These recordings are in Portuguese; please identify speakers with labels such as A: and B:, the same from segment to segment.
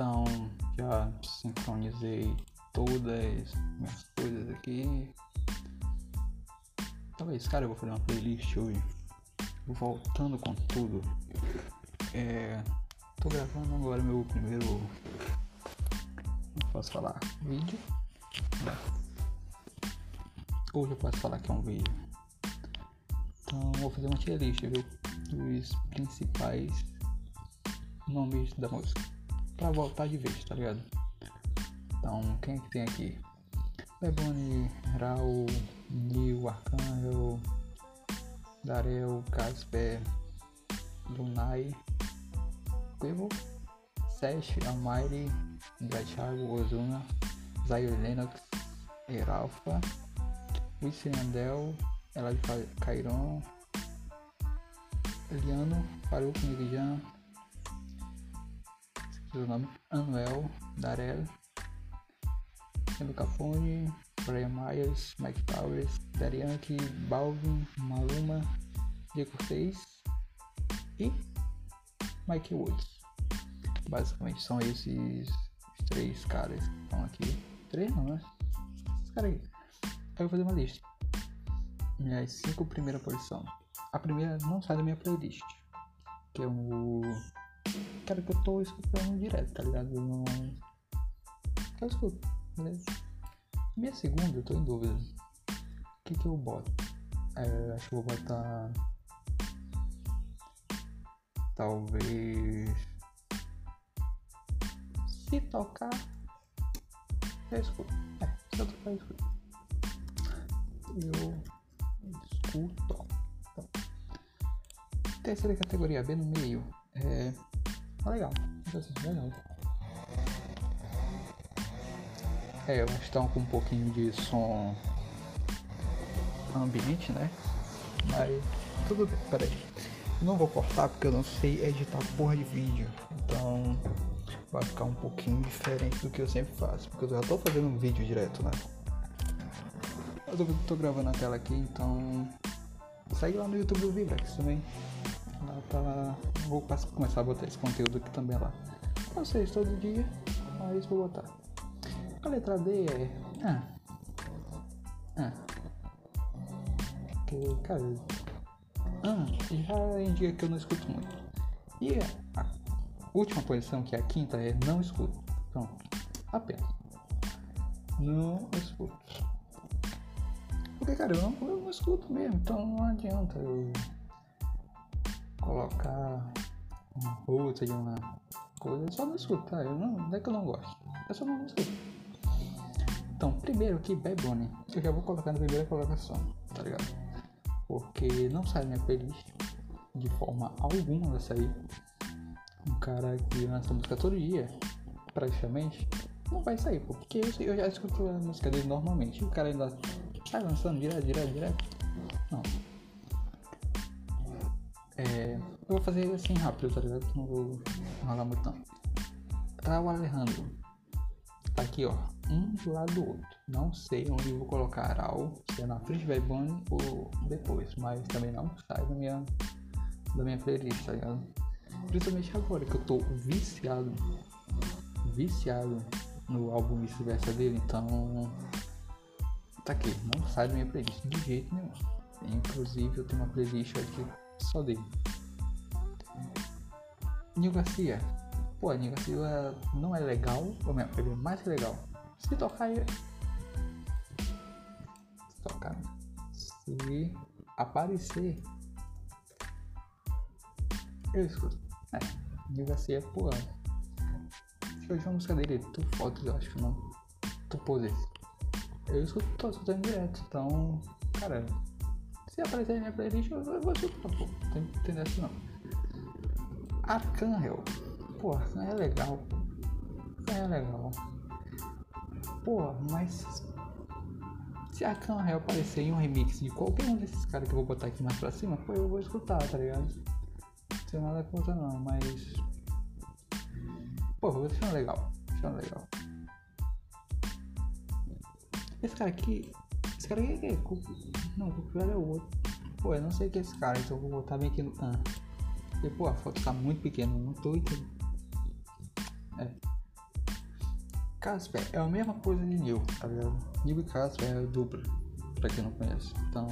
A: Então já sincronizei todas minhas coisas aqui. Talvez, cara, eu vou fazer uma playlist hoje. Voltando com tudo. É, tô gravando agora meu primeiro. Não posso falar? Vídeo? Hoje eu posso falar que é um vídeo. Então vou fazer uma tier list, viu? Dos principais nomes da música. Pra voltar de vez, tá ligado? Então quem é que tem aqui? Bebone, Raul, Nil, Arcangel, Darel, Casper, Lunai, Quavo, Sesh, Almighty, Thiago, Ozuna, Zaire Lennox, Eralfa, Wissen Andel, Elad Cairon, Eliano, Faruq Mirijan, o nome, Anuel, Darel, Sendo Capone, Brian Myers, Mike Towers, Darianke, Balvin, Maluma, Diego Cortez e Mike Woods. Basicamente são esses três caras que estão aqui. Três não, né? Esses caras aí. Aí eu vou fazer uma lista. Minhas cinco primeiras posições. A primeira não sai da minha playlist. Que é o. Cara que eu tô escutando direto, tá ligado? Eu não. Eu escuto, beleza? Minha segunda, eu tô em dúvida. O que que eu boto? É, acho que eu vou botar. Talvez. Se tocar. Eu escuto. É, se eu tocar, eu escuto. Eu escuto. Então. Terceira categoria, B no meio. É. Tá legal. Legal. É, elas estão com um pouquinho de som ambiente, né? Mas tudo bem, peraí. Não vou cortar porque eu não sei editar porra de vídeo. Então vai ficar um pouquinho diferente do que eu sempre faço. Porque eu já tô fazendo um vídeo direto, né? Eu tô, tô gravando a tela aqui, então segue lá no YouTube do Vibrex também. Lá tá. Vou começar a botar esse conteúdo aqui também lá. Não sei se todo dia, mas vou botar. A letra D é. Ah. Ah. Que, cara. Ah, já indica que eu não escuto muito. E a última posição, que é a quinta, é não escuto. Pronto. Apenas. Não escuto. Porque, cara, eu não, eu não escuto mesmo. Então não adianta eu colocar uma outra de uma coisa. Eu só não escuto, tá? Eu não, não é que eu não gosto. Eu só não escuto. Então, primeiro aqui, Bad Bunny. Eu já vou colocar na primeira colocação, tá ligado? Porque não sai minha playlist de forma alguma vai sair. Um cara que lança música todo dia, praticamente, não vai sair, pô, porque eu, eu já escuto a música dele normalmente. E o cara ainda sai lançando direto, direto, direto. Não. É, eu vou fazer assim rápido, tá ligado? Não vou enrolar muito não. Raul Alejandro. Tá aqui, ó um do lado do outro. Não sei onde eu vou colocar Aral, se é na frente do Bunny ou depois, mas também não sai da minha, da minha playlist, tá ligado? Principalmente agora que eu tô viciado, viciado no álbum vice-versa dele, então tá aqui, não sai da minha playlist de jeito nenhum. Inclusive eu tenho uma playlist aqui dele. Nil Garcia. Pô, Nil Garcia não é legal, ou melhor, ele é mais legal se tocar aí. Se tocar. Se aparecer. Eu escuto. É. Assim, é pô. Deixa eu ver uma música dele. Tu fotos, eu acho que não. Tu poses. Eu escuto, tô escutando direto. Então, cara. Se aparecer na minha playlist, eu vou escutar, pô. Tem, tem dessa não. Arcangel. Pô, Arcangel é legal, pô. Arcangel é legal. Pô, mas se a Can Real aparecer em um remix de qualquer um desses caras que eu vou botar aqui mais pra cima, pô, eu vou escutar, tá ligado? Não tenho nada contra não, mas. Pô, vou deixar legal. Deixando legal. Esse cara aqui. Cara aqui é. Não, o Cupiado é o outro. Pô, eu não sei o que é esse cara, então eu vou botar bem aqui no. Ah. Porque, pô, a foto tá muito pequena, não tô entendendo. É. Casper é a mesma coisa de Neil, tá ligado? Neil e Casper é dupla, pra quem não conhece. Então,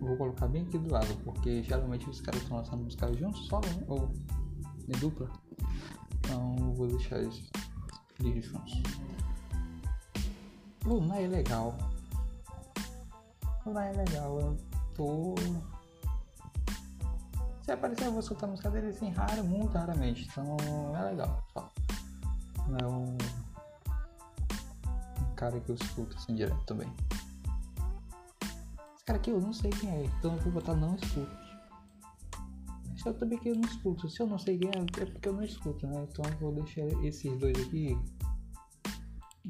A: eu vou colocar bem aqui do lado, porque geralmente os caras estão lançando música juntos, solo, né? Ou em dupla. Então, eu vou deixar eles juntos. Luna é legal. Luna é legal, eu tô. Se aparecer, eu vou escutar a música dele assim, raro, muito raramente. Então, é legal, só. Não é um cara que eu escuto assim direto também. Esse cara aqui eu não sei quem é, então eu vou botar não escuto. Se eu também que eu não escuto, se eu não sei quem é, é porque eu não escuto, né? Então eu vou deixar esses dois aqui.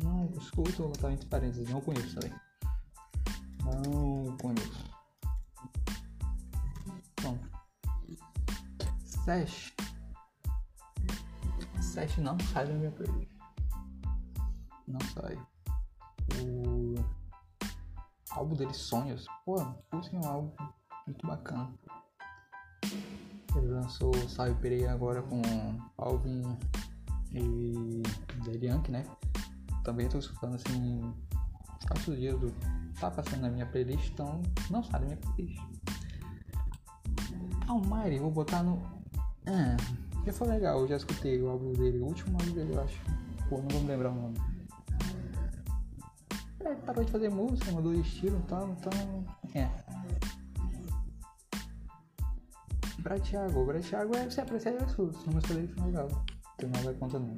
A: Não escuto, vou botar entre parênteses, não conheço também. Não conheço. Pronto. Sesh. Sesh não sai da minha playlist. Não sai o álbum dele, Sonhos. Pô, puxa um álbum muito bacana. Ele lançou Sábio Pereira agora com Alvin e Deriank, né? Também tô escutando assim, quatro dias do. Tá passando na minha playlist, então não sai da minha playlist. Almighty, vou botar no. Ah, já foi legal, eu já escutei o álbum dele, o último álbum dele, eu acho. Pô, não vou me lembrar o nome. É, parou de fazer música, mudou de estilo e tal, então. É. Bratiago. Bratiago é. Você aprecia as coisas, a música dele foi legal. Tem nada contra não.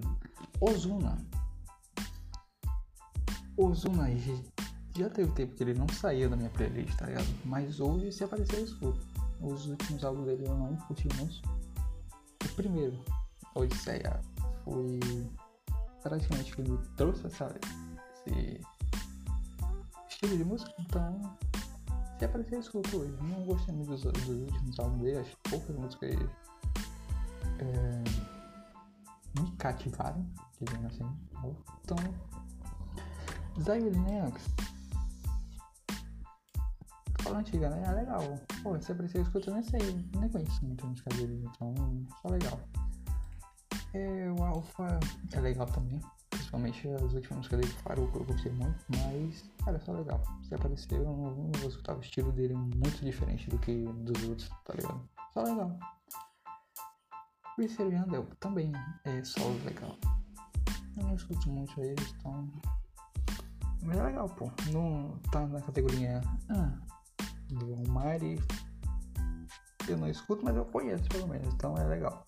A: Ozuna. Ozuna já teve tempo que ele não saía da minha playlist, tá ligado? Mas hoje se aparecer eu escuto. Os últimos álbuns dele eu não curti muito. O primeiro, Odisseia, foi praticamente que me trouxe essa, esse estilo de música, então se aparecer eu escuto hoje. Não gostei muito dos, dos últimos álbuns dele, que poucas músicas é, me cativaram, dizendo assim. Então, Zion Lennox fala antiga, né? É legal. Pô, aparecer eu escuto, eu nem sei, nem conheço muito a música dele, então só legal. É, o Alpha é legal também. Principalmente as últimas músicas dele parou que eu gostei muito, mas cara, só legal. Se aparecer, eu não, não vou escutar o estilo dele muito diferente do que dos outros, tá ligado? Só legal. Richard Handel também é só legal. Eu não escuto muito eles, então. Mas é legal, pô. Não tá na categoria ah, do Almighty. Eu não escuto, mas eu conheço pelo menos, então é legal.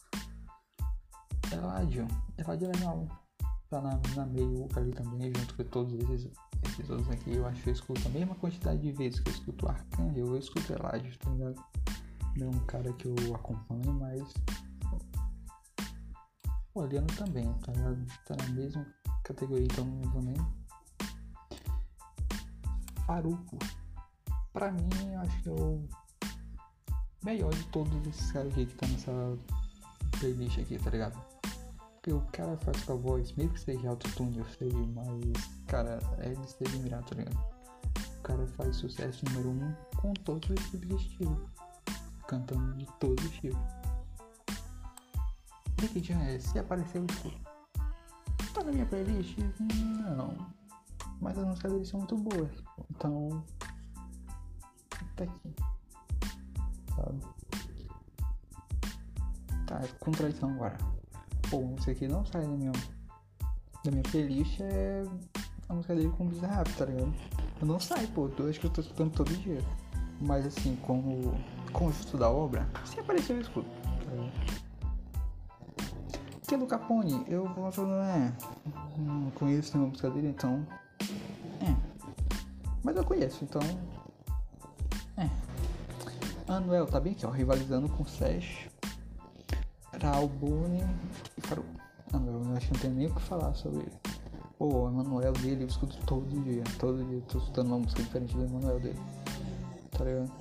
A: Eladio. Eladio é legal tá na, na meio ali também, junto com todos esses, esses outros aqui. Eu acho que eu escuto a mesma quantidade de vezes que eu escuto Arcanjo, eu escuto Elijah, tá ligado? Não é um cara que eu acompanho, mas. Olhando também, tá ligado? Tá na mesma categoria, então não vou nem. Faruco. Pra mim, eu acho que é o melhor de todos esses caras aqui que tá nessa playlist aqui, tá ligado? porque o cara faz com a voz, mesmo que seja autotune, eu sei, mas, cara, é de se admirar, tá ligado? O cara faz sucesso número um com todos os tipos de estilo, cantando de todos os estilos. Nick Jam, se aparecer eu escuto. Tá na minha playlist? Não. Mas as músicas dele são muito boas. Então. Tá aqui. Sabe? Tá, é contradição agora pô, música aqui não sai da minha, da minha playlist é a música dele com o Rap, tá ligado? Não sai, pô, acho que eu tô escutando todo dia. Mas assim, como conjunto da obra, se aparecer eu escuto, tá? Que é do Capone, eu vou falando, é. Não conheço nenhuma música dele, então. É. Mas eu conheço, então. Anuel tá bem aqui, ó, rivalizando com Sesh. Raulbune e Farouk. Ah, eu acho que não tem nem o que falar sobre ele. Pô, o Emanuel dele eu escuto todo dia. Todo dia eu tô escutando uma música diferente do Emanuel dele. Tá ligado?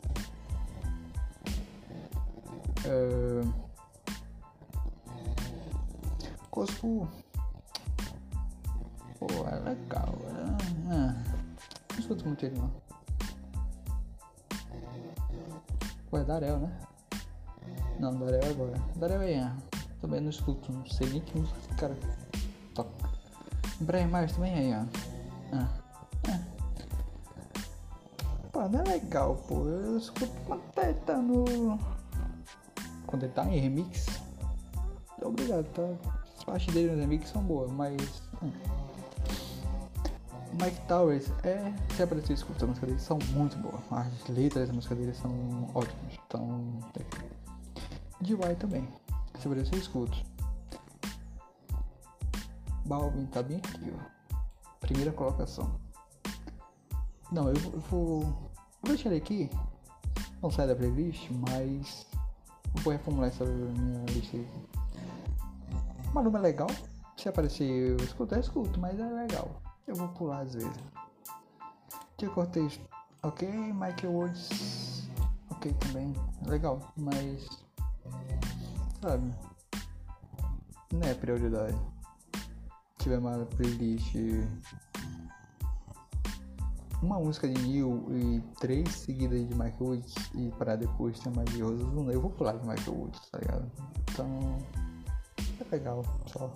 A: É... Cospo. Pô, é legal. É... é. Não escuto muito ele não. Pô, é Darel, né? Não, Darel agora. Darel é Também não escuto, não sei nem que música esse cara toca. Brian Myers também aí, ó. Ah. ah. Pô, não é legal, pô. Eu escuto quando ele tá no. Quando ele tá em remix. Obrigado, tá? As partes dele nos remix são boas, mas. Hum. Mike Towers é. Se aparecer escuta, as músicas dele são muito boas. As letras das músicas dele são ótimas. Então. DY também. Se aparecer, escuto. Balvin tá bem aqui, ó. Primeira colocação. Não, eu, eu vou. Vou deixar ele aqui. Não sai da playlist, mas. Vou reformular essa minha lista aqui. Maluma é legal. Se aparecer eu escuto, eu escuto, mas é legal. Eu vou pular às vezes. Tia Cortez, ok. Michael Woods, ok também. Legal, mas. Sabe? Não é prioridade. Se tiver uma playlist. Uma música de Neil e três seguidas de Michael Woods e para depois ter mais de Rosas eu vou pular de Michael Woods, tá ligado? Então. É legal, só.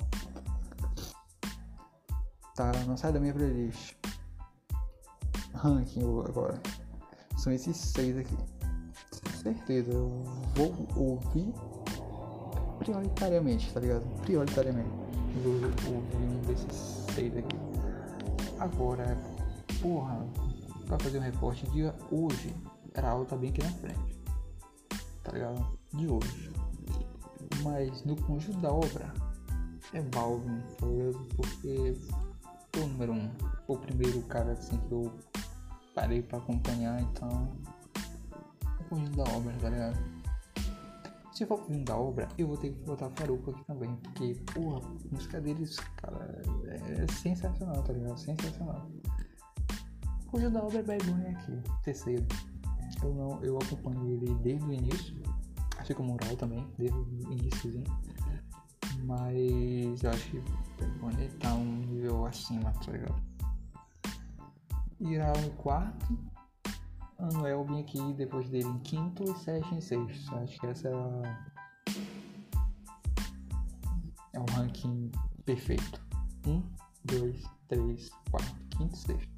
A: Tá, não sai da minha playlist. Ranking agora. São esses seis aqui. Certeza, eu vou ouvir prioritariamente, tá ligado? Prioritariamente. Vou ouvir um desses seis aqui. Agora, porra, pra fazer um reporte de hoje, era alta bem aqui na frente. Tá ligado? De hoje. Mas no conjunto da obra é Balvin, tá ligado? Porque o número um, o primeiro cara assim que eu parei pra acompanhar, então. O conjunto da obra, tá ligado? Se for o conjunto da obra, eu vou ter que botar Faruco aqui também, porque, porra, a música deles, cara, é sensacional, tá ligado? Sensacional. O da obra é Bad Bunny aqui, terceiro. Eu não, eu acompanho ele desde o início assim como o Raul também, desde o início. Mas eu acho que ele tá um nível acima, tá ligado? Irá em quarto, Anuel vem aqui depois dele em quinto e Sérgio em sexto. Acho que essa é a... é um ranking perfeito. Um, dois, três, quatro, quinto e sexto.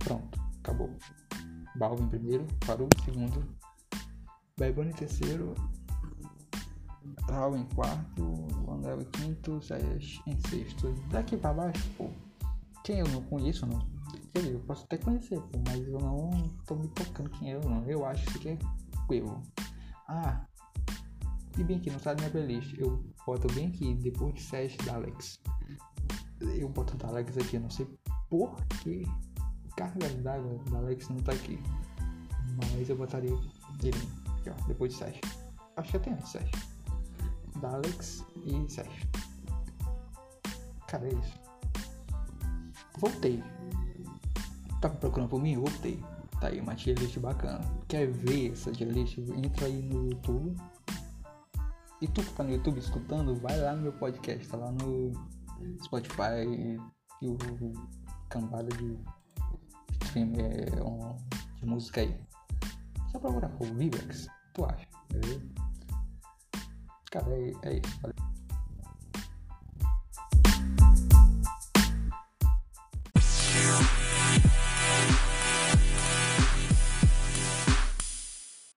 A: Pronto, acabou. Balvin primeiro, parou segundo, Baibone em terceiro, Raul em quarto, Andel em quinto, Zayas em sexto. Daqui pra baixo, pô, quem eu não conheço, não. Quer dizer, eu posso até conhecer, pô, mas eu não tô me tocando quem é eu, não. Eu acho que é Quavo. Ah, e bem aqui, não na minha playlist. Eu boto bem aqui, depois de Sérgio da Alex. Eu boto da Alex aqui, eu não sei por que carga d'água da Alex não tá aqui. Mas eu botaria ele Aqui, ó, depois de Sérgio. Acho que até antes Sérgio. Daleks e Sérgio. Cara, é isso. Voltei. Tava procurando por mim? Voltei. Tá aí uma tier list bacana. Quer ver essa tier list? Entra aí no YouTube. E tu que tá no YouTube escutando, vai lá no meu podcast, tá lá no Spotify e o cambada de stream é, de música aí. Só procurar por Vivex, tu acha, beleza? Cara, é, é isso. Valeu.